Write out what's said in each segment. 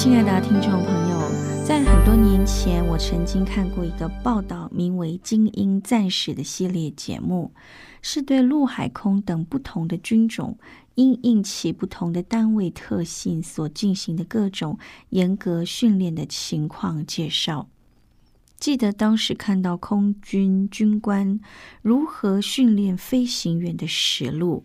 亲爱的听众朋友，在很多年前，我曾经看过一个报道，名为《精英战士》的系列节目，是对陆海空等不同的军种，因应其不同的单位特性所进行的各种严格训练的情况介绍。记得当时看到空军军官如何训练飞行员的实录。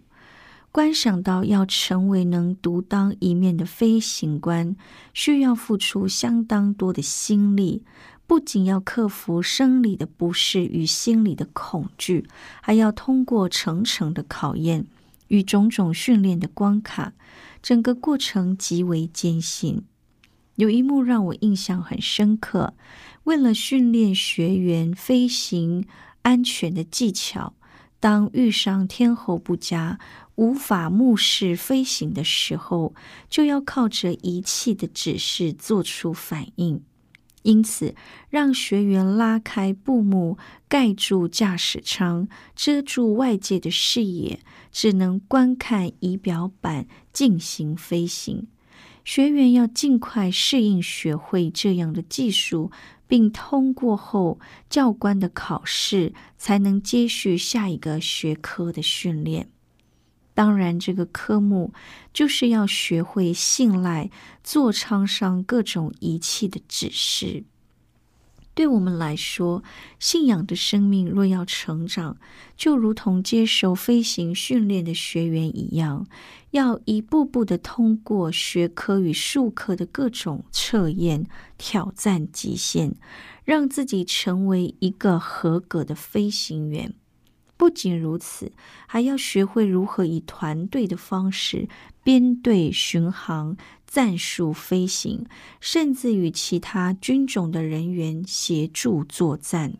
观想到要成为能独当一面的飞行官，需要付出相当多的心力，不仅要克服生理的不适与心理的恐惧，还要通过层层的考验与种种训练的关卡，整个过程极为艰辛。有一幕让我印象很深刻，为了训练学员飞行安全的技巧，当遇上天候不佳。无法目视飞行的时候，就要靠着仪器的指示做出反应。因此，让学员拉开布幕，盖住驾驶舱，遮住外界的视野，只能观看仪表板进行飞行。学员要尽快适应、学会这样的技术，并通过后教官的考试，才能接续下一个学科的训练。当然，这个科目就是要学会信赖座舱上各种仪器的指示。对我们来说，信仰的生命若要成长，就如同接受飞行训练的学员一样，要一步步的通过学科与术科的各种测验，挑战极限，让自己成为一个合格的飞行员。不仅如此，还要学会如何以团队的方式编队巡航、战术飞行，甚至与其他军种的人员协助作战。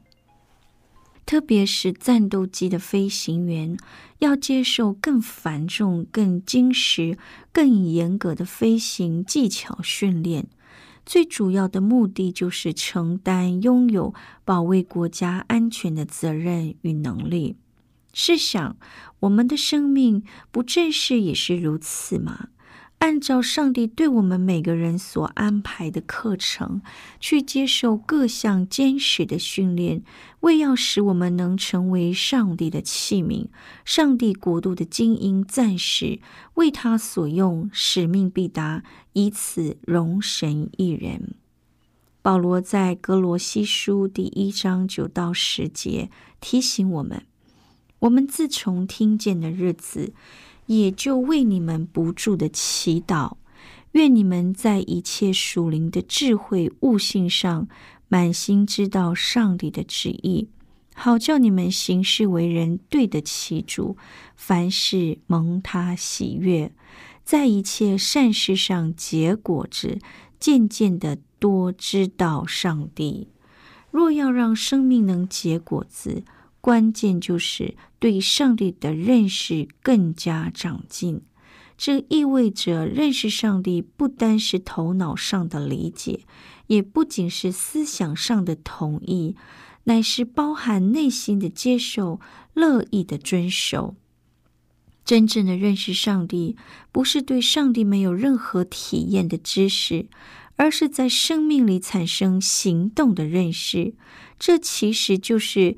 特别是战斗机的飞行员，要接受更繁重、更精实、更严格的飞行技巧训练。最主要的目的就是承担拥有保卫国家安全的责任与能力。试想，我们的生命不正是也是如此吗？按照上帝对我们每个人所安排的课程，去接受各项坚实的训练，为要使我们能成为上帝的器皿，上帝国度的精英战士，为他所用，使命必达，以此荣神一人。保罗在哥罗西书第一章九到十节提醒我们。我们自从听见的日子，也就为你们不住的祈祷，愿你们在一切属灵的智慧悟性上，满心知道上帝的旨意，好叫你们行事为人对得起主，凡事蒙他喜悦，在一切善事上结果子，渐渐的多知道上帝。若要让生命能结果子，关键就是对上帝的认识更加长进，这意味着认识上帝不单是头脑上的理解，也不仅是思想上的同意，乃是包含内心的接受、乐意的遵守。真正的认识上帝，不是对上帝没有任何体验的知识，而是在生命里产生行动的认识。这其实就是。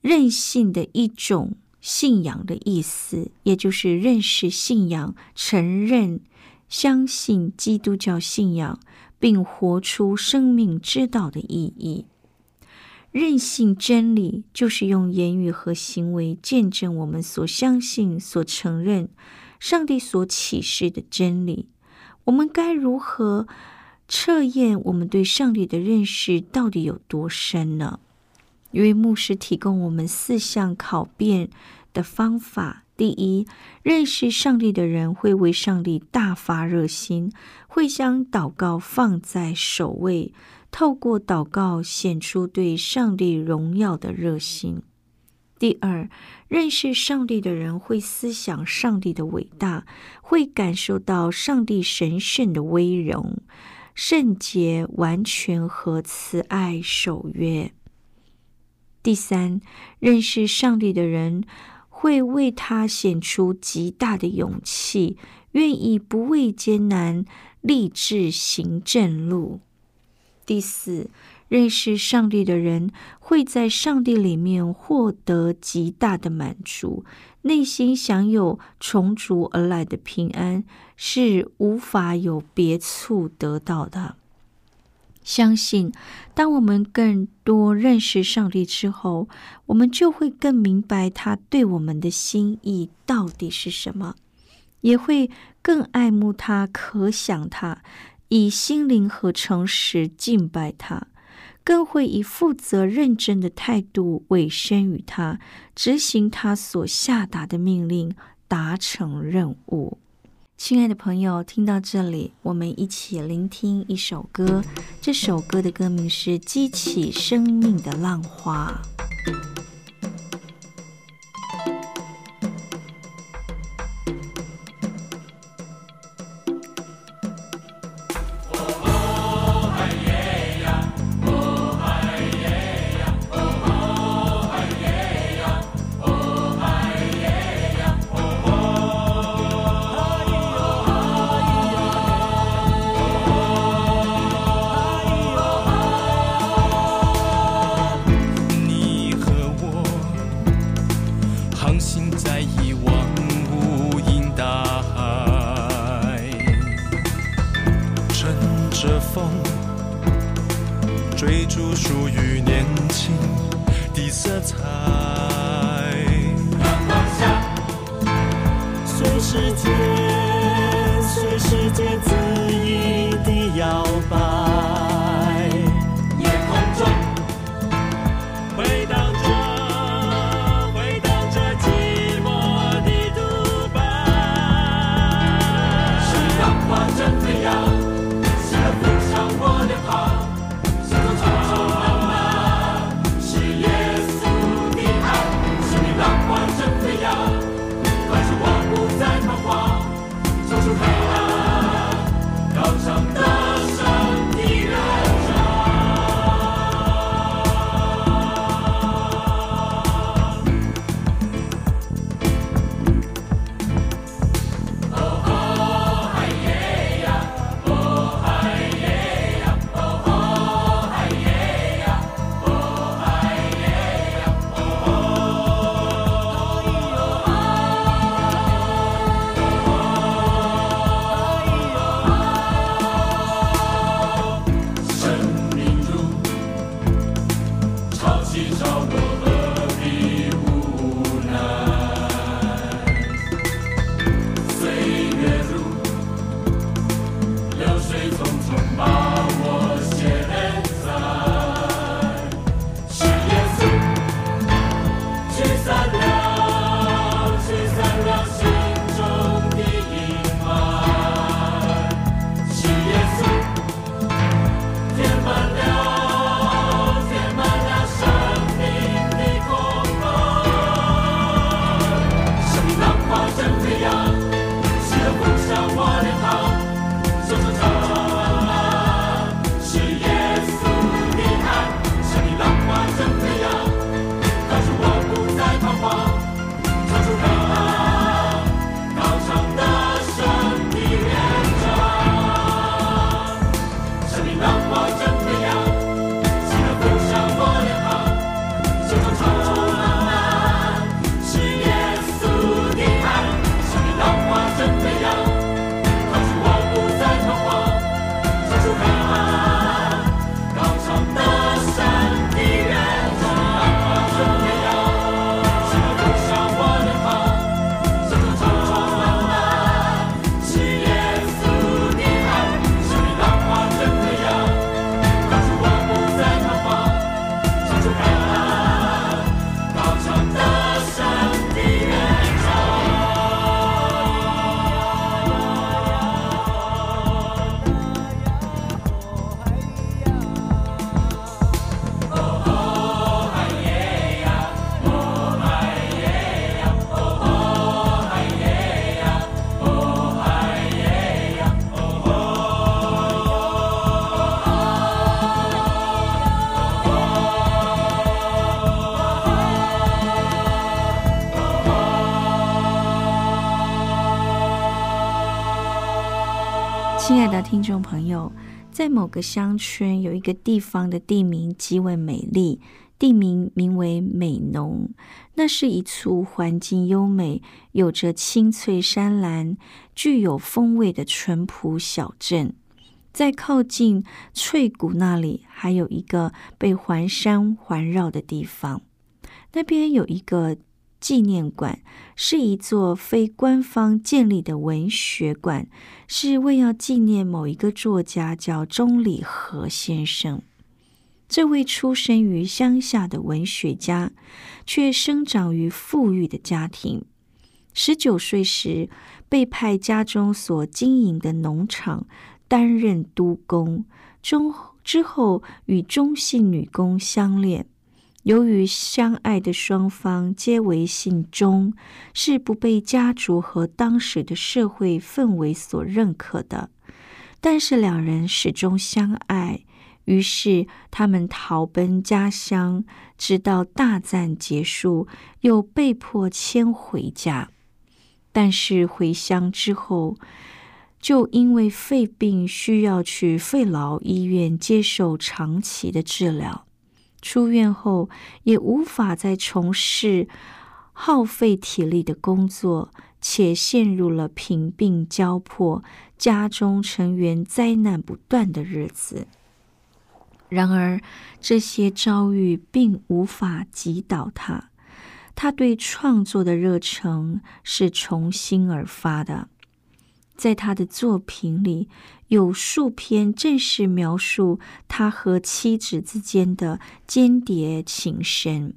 任性的一种信仰的意思，也就是认识信仰、承认、相信基督教信仰，并活出生命之道的意义。任性真理，就是用言语和行为见证我们所相信、所承认上帝所启示的真理。我们该如何测验我们对上帝的认识到底有多深呢？因为牧师提供我们四项考辨的方法：第一，认识上帝的人会为上帝大发热心，会将祷告放在首位。透过祷告显出对上帝荣耀的热心。第二，认识上帝的人会思想上帝的伟大，会感受到上帝神圣的威荣、圣洁、完全和慈爱守约。第三，认识上帝的人会为他显出极大的勇气，愿意不畏艰难，立志行正路。第四，认识上帝的人会在上帝里面获得极大的满足，内心享有从主而来的平安，是无法有别处得到的。相信，当我们更多认识上帝之后，我们就会更明白他对我们的心意到底是什么，也会更爱慕他，可想他。以心灵和诚实敬拜他，更会以负责认真的态度委身于他，执行他所下达的命令，达成任务。亲爱的朋友，听到这里，我们一起聆听一首歌。这首歌的歌名是《激起生命的浪花》。在某个乡村有一个地方的地名极为美丽，地名名为美浓。那是一处环境优美、有着青翠山岚、具有风味的淳朴小镇。在靠近翠谷那里，还有一个被环山环绕的地方，那边有一个。纪念馆是一座非官方建立的文学馆，是为要纪念某一个作家，叫钟理和先生。这位出生于乡下的文学家，却生长于富裕的家庭。十九岁时，被派家中所经营的农场担任督工，中之后与中姓女工相恋。由于相爱的双方皆为姓钟，是不被家族和当时的社会氛围所认可的。但是两人始终相爱，于是他们逃奔家乡，直到大战结束，又被迫迁回家。但是回乡之后，就因为肺病需要去肺痨医院接受长期的治疗。出院后也无法再从事耗费体力的工作，且陷入了贫病交迫、家中成员灾难不断的日子。然而，这些遭遇并无法击倒他，他对创作的热忱是从心而发的。在他的作品里，有数篇正是描述他和妻子之间的间谍情深。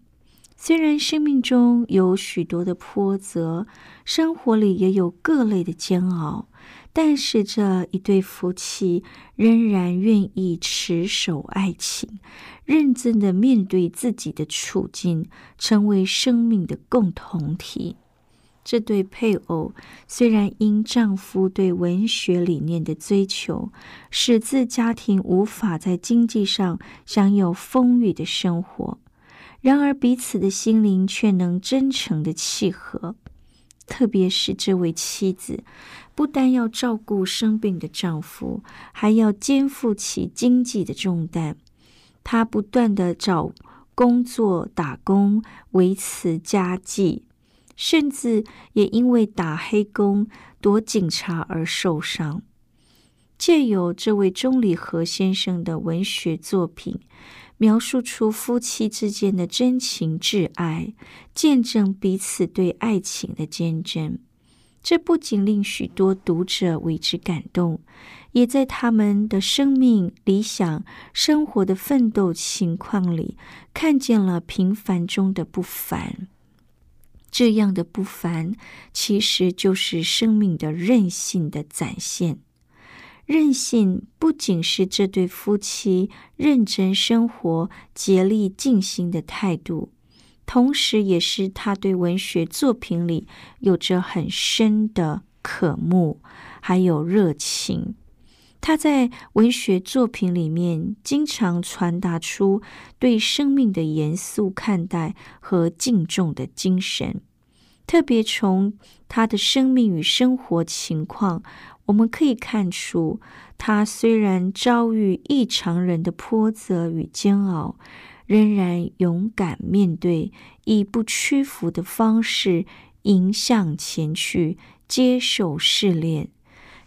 虽然生命中有许多的波折，生活里也有各类的煎熬，但是这一对夫妻仍然愿意持守爱情，认真的面对自己的处境，成为生命的共同体。这对配偶虽然因丈夫对文学理念的追求，使自家庭无法在经济上享有丰裕的生活，然而彼此的心灵却能真诚的契合。特别是这位妻子，不但要照顾生病的丈夫，还要肩负起经济的重担。她不断的找工作打工，维持家计。甚至也因为打黑工、躲警察而受伤。借由这位钟理和先生的文学作品，描述出夫妻之间的真情挚爱，见证彼此对爱情的坚贞。这不仅令许多读者为之感动，也在他们的生命、理想、生活的奋斗情况里，看见了平凡中的不凡。这样的不凡，其实就是生命的韧性的展现。韧性不仅是这对夫妻认真生活、竭力尽心的态度，同时也是他对文学作品里有着很深的渴慕，还有热情。他在文学作品里面经常传达出对生命的严肃看待和敬重的精神。特别从他的生命与生活情况，我们可以看出，他虽然遭遇异常人的波折与煎熬，仍然勇敢面对，以不屈服的方式迎向前去，接受试炼。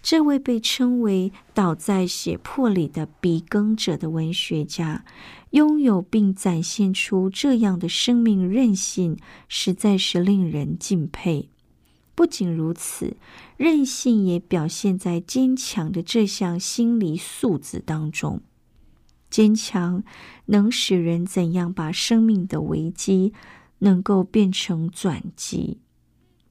这位被称为倒在血泊里的笔耕者的文学家，拥有并展现出这样的生命韧性，实在是令人敬佩。不仅如此，韧性也表现在坚强的这项心理素质当中。坚强能使人怎样把生命的危机能够变成转机？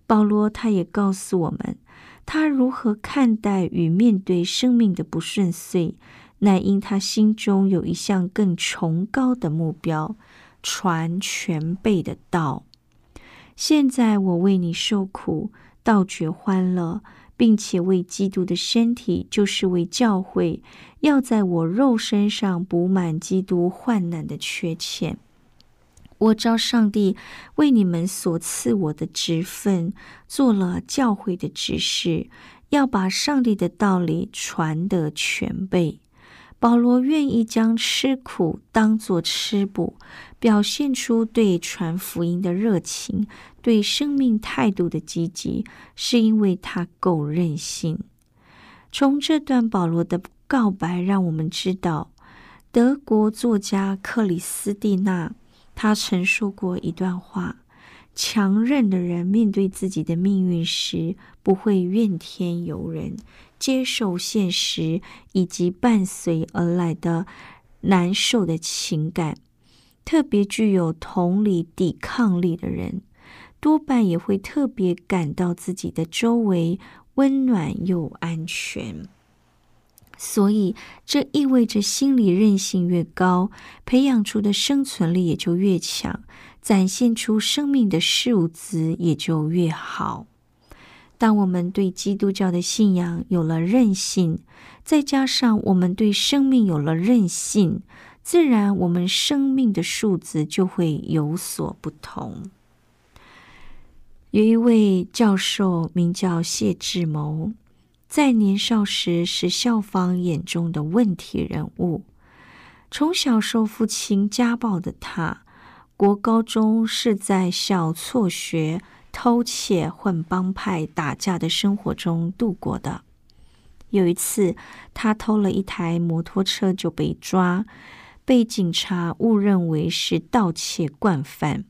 保罗他也告诉我们。他如何看待与面对生命的不顺遂，乃因他心中有一项更崇高的目标——传全备的道。现在我为你受苦，倒觉欢乐，并且为基督的身体，就是为教会，要在我肉身上补满基督患难的缺欠。我照上帝为你们所赐我的职分，做了教会的执事，要把上帝的道理传得全备。保罗愿意将吃苦当作吃补，表现出对传福音的热情，对生命态度的积极，是因为他够任性。从这段保罗的告白，让我们知道，德国作家克里斯蒂娜，他曾说过一段话：强韧的人面对自己的命运时，不会怨天尤人。接受现实以及伴随而来的难受的情感，特别具有同理抵抗力的人，多半也会特别感到自己的周围温暖又安全。所以，这意味着心理韧性越高，培养出的生存力也就越强，展现出生命的素质也就越好。当我们对基督教的信仰有了韧性，再加上我们对生命有了韧性，自然我们生命的数字就会有所不同。有一位教授名叫谢志谋，在年少时是校方眼中的问题人物。从小受父亲家暴的他，国高中是在校辍学。偷窃、混帮派、打架的生活中度过的。有一次，他偷了一台摩托车就被抓，被警察误认为是盗窃惯犯。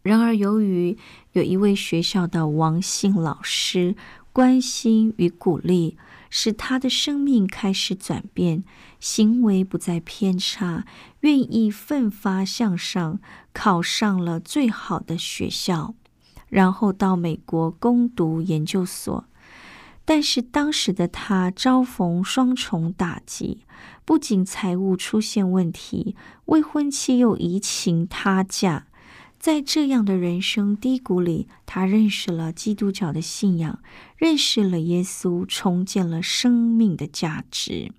然而，由于有一位学校的王姓老师关心与鼓励，使他的生命开始转变，行为不再偏差，愿意奋发向上，考上了最好的学校。然后到美国攻读研究所，但是当时的他遭逢双重打击，不仅财务出现问题，未婚妻又移情他嫁。在这样的人生低谷里，他认识了基督教的信仰，认识了耶稣，重建了生命的价值。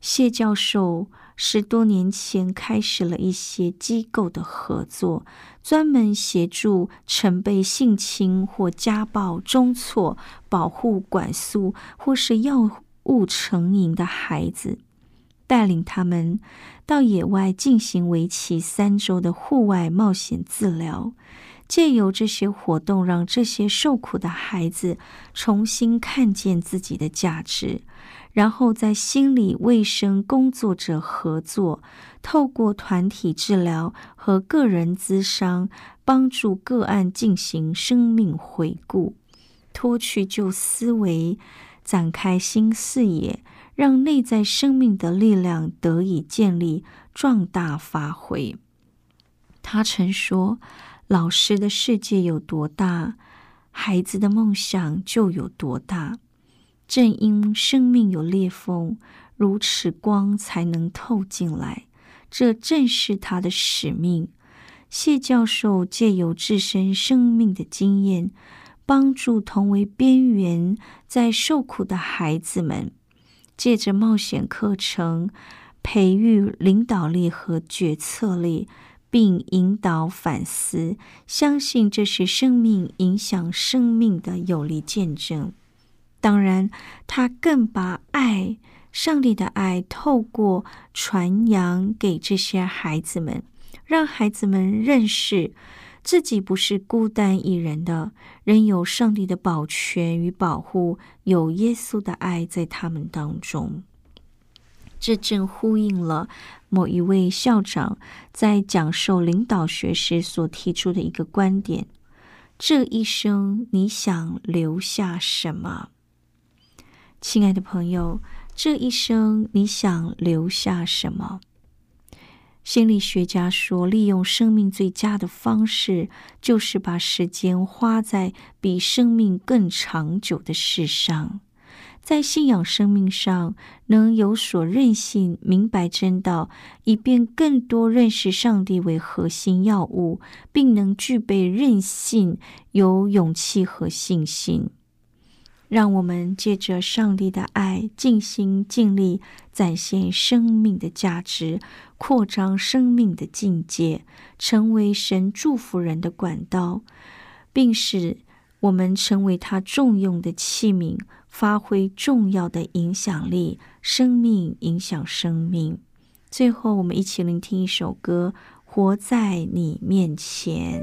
谢教授十多年前开始了一些机构的合作。专门协助曾被性侵或家暴、中错、保护管束或是药物成瘾的孩子，带领他们到野外进行为期三周的户外冒险治疗。借由这些活动，让这些受苦的孩子重新看见自己的价值。然后，在心理卫生工作者合作，透过团体治疗和个人咨商，帮助个案进行生命回顾，脱去旧思维，展开新视野，让内在生命的力量得以建立、壮大、发挥。他曾说：“老师的世界有多大，孩子的梦想就有多大。”正因生命有裂缝，如此光才能透进来。这正是他的使命。谢教授借由自身生命的经验，帮助同为边缘在受苦的孩子们，借着冒险课程，培育领导力和决策力，并引导反思。相信这是生命影响生命的有力见证。当然，他更把爱、上帝的爱透过传扬给这些孩子们，让孩子们认识自己不是孤单一人的，仍有上帝的保全与保护，有耶稣的爱在他们当中。这正呼应了某一位校长在讲授领导学时所提出的一个观点：这一生你想留下什么？亲爱的朋友，这一生你想留下什么？心理学家说，利用生命最佳的方式，就是把时间花在比生命更长久的事上。在信仰生命上，能有所任性，明白真道，以便更多认识上帝为核心要务，并能具备韧性、有勇气和信心。让我们借着上帝的爱，尽心尽力展现生命的价值，扩张生命的境界，成为神祝福人的管道，并使我们成为他重用的器皿，发挥重要的影响力，生命影响生命。最后，我们一起聆听一首歌，《活在你面前》。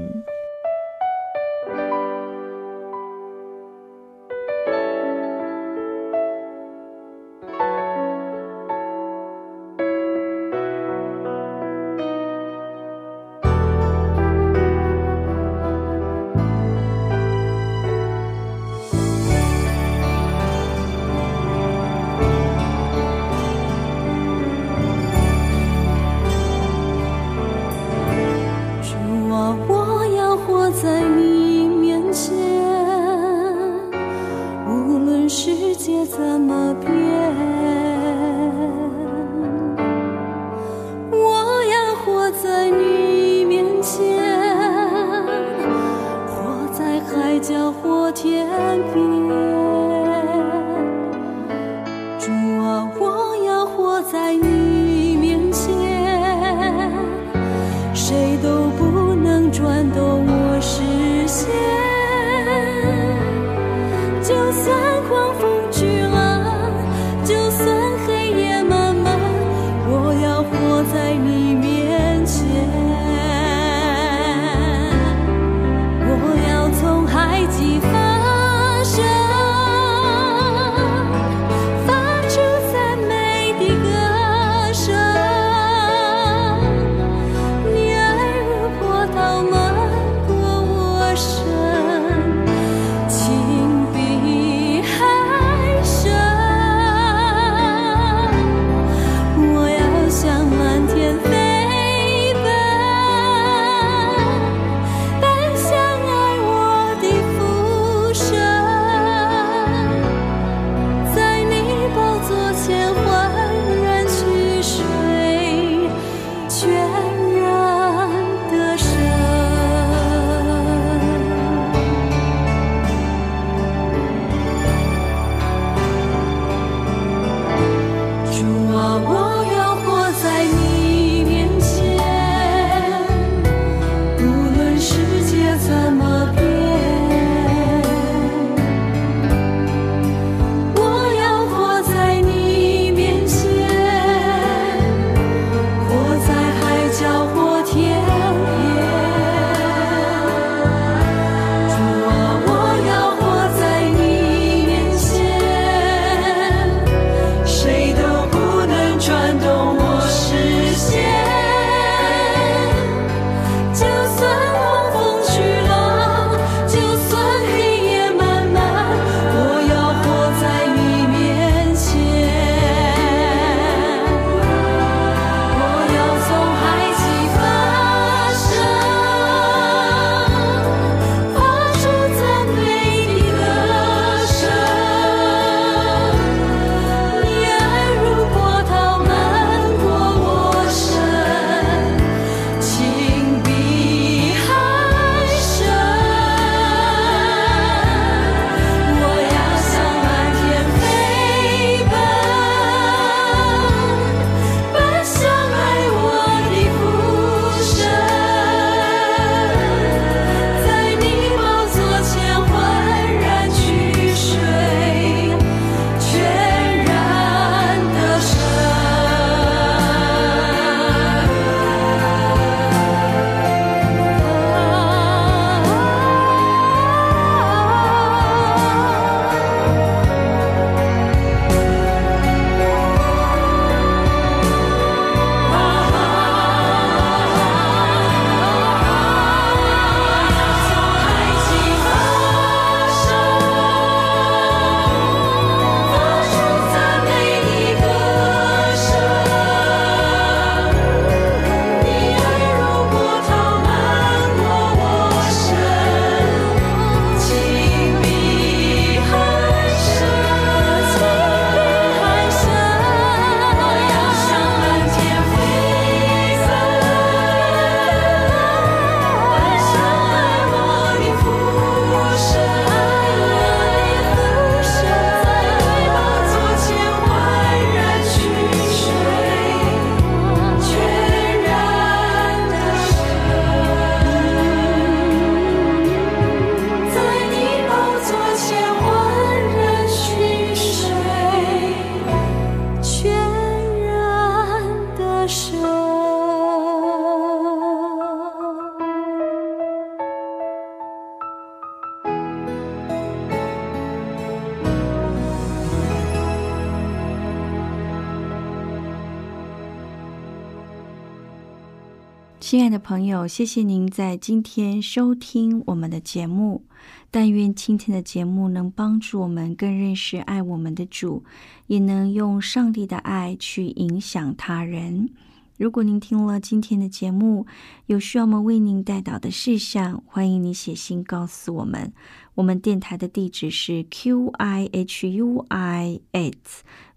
亲爱的朋友，谢谢您在今天收听我们的节目。但愿今天的节目能帮助我们更认识爱我们的主，也能用上帝的爱去影响他人。如果您听了今天的节目，有需要我们为您带导的事项，欢迎你写信告诉我们。我们电台的地址是 q i h u i at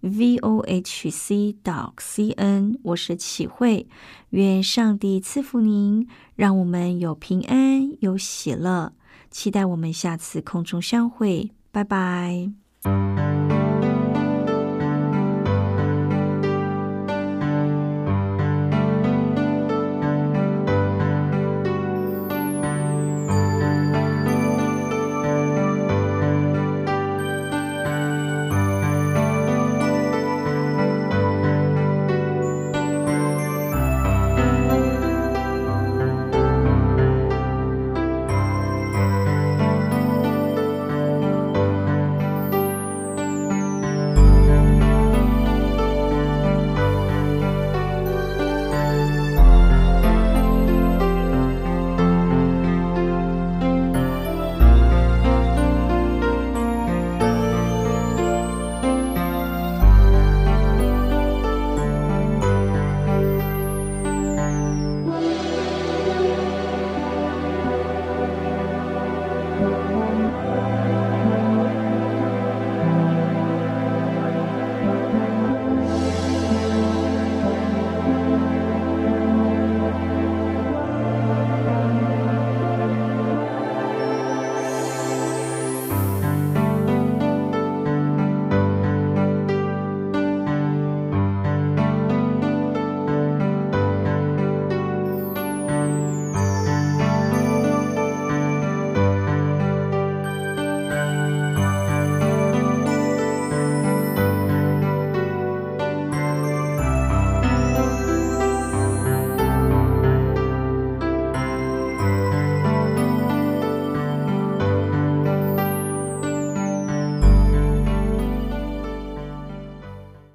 v o h c dot c n。我是启慧，愿上帝赐福您，让我们有平安，有喜乐。期待我们下次空中相会，拜拜。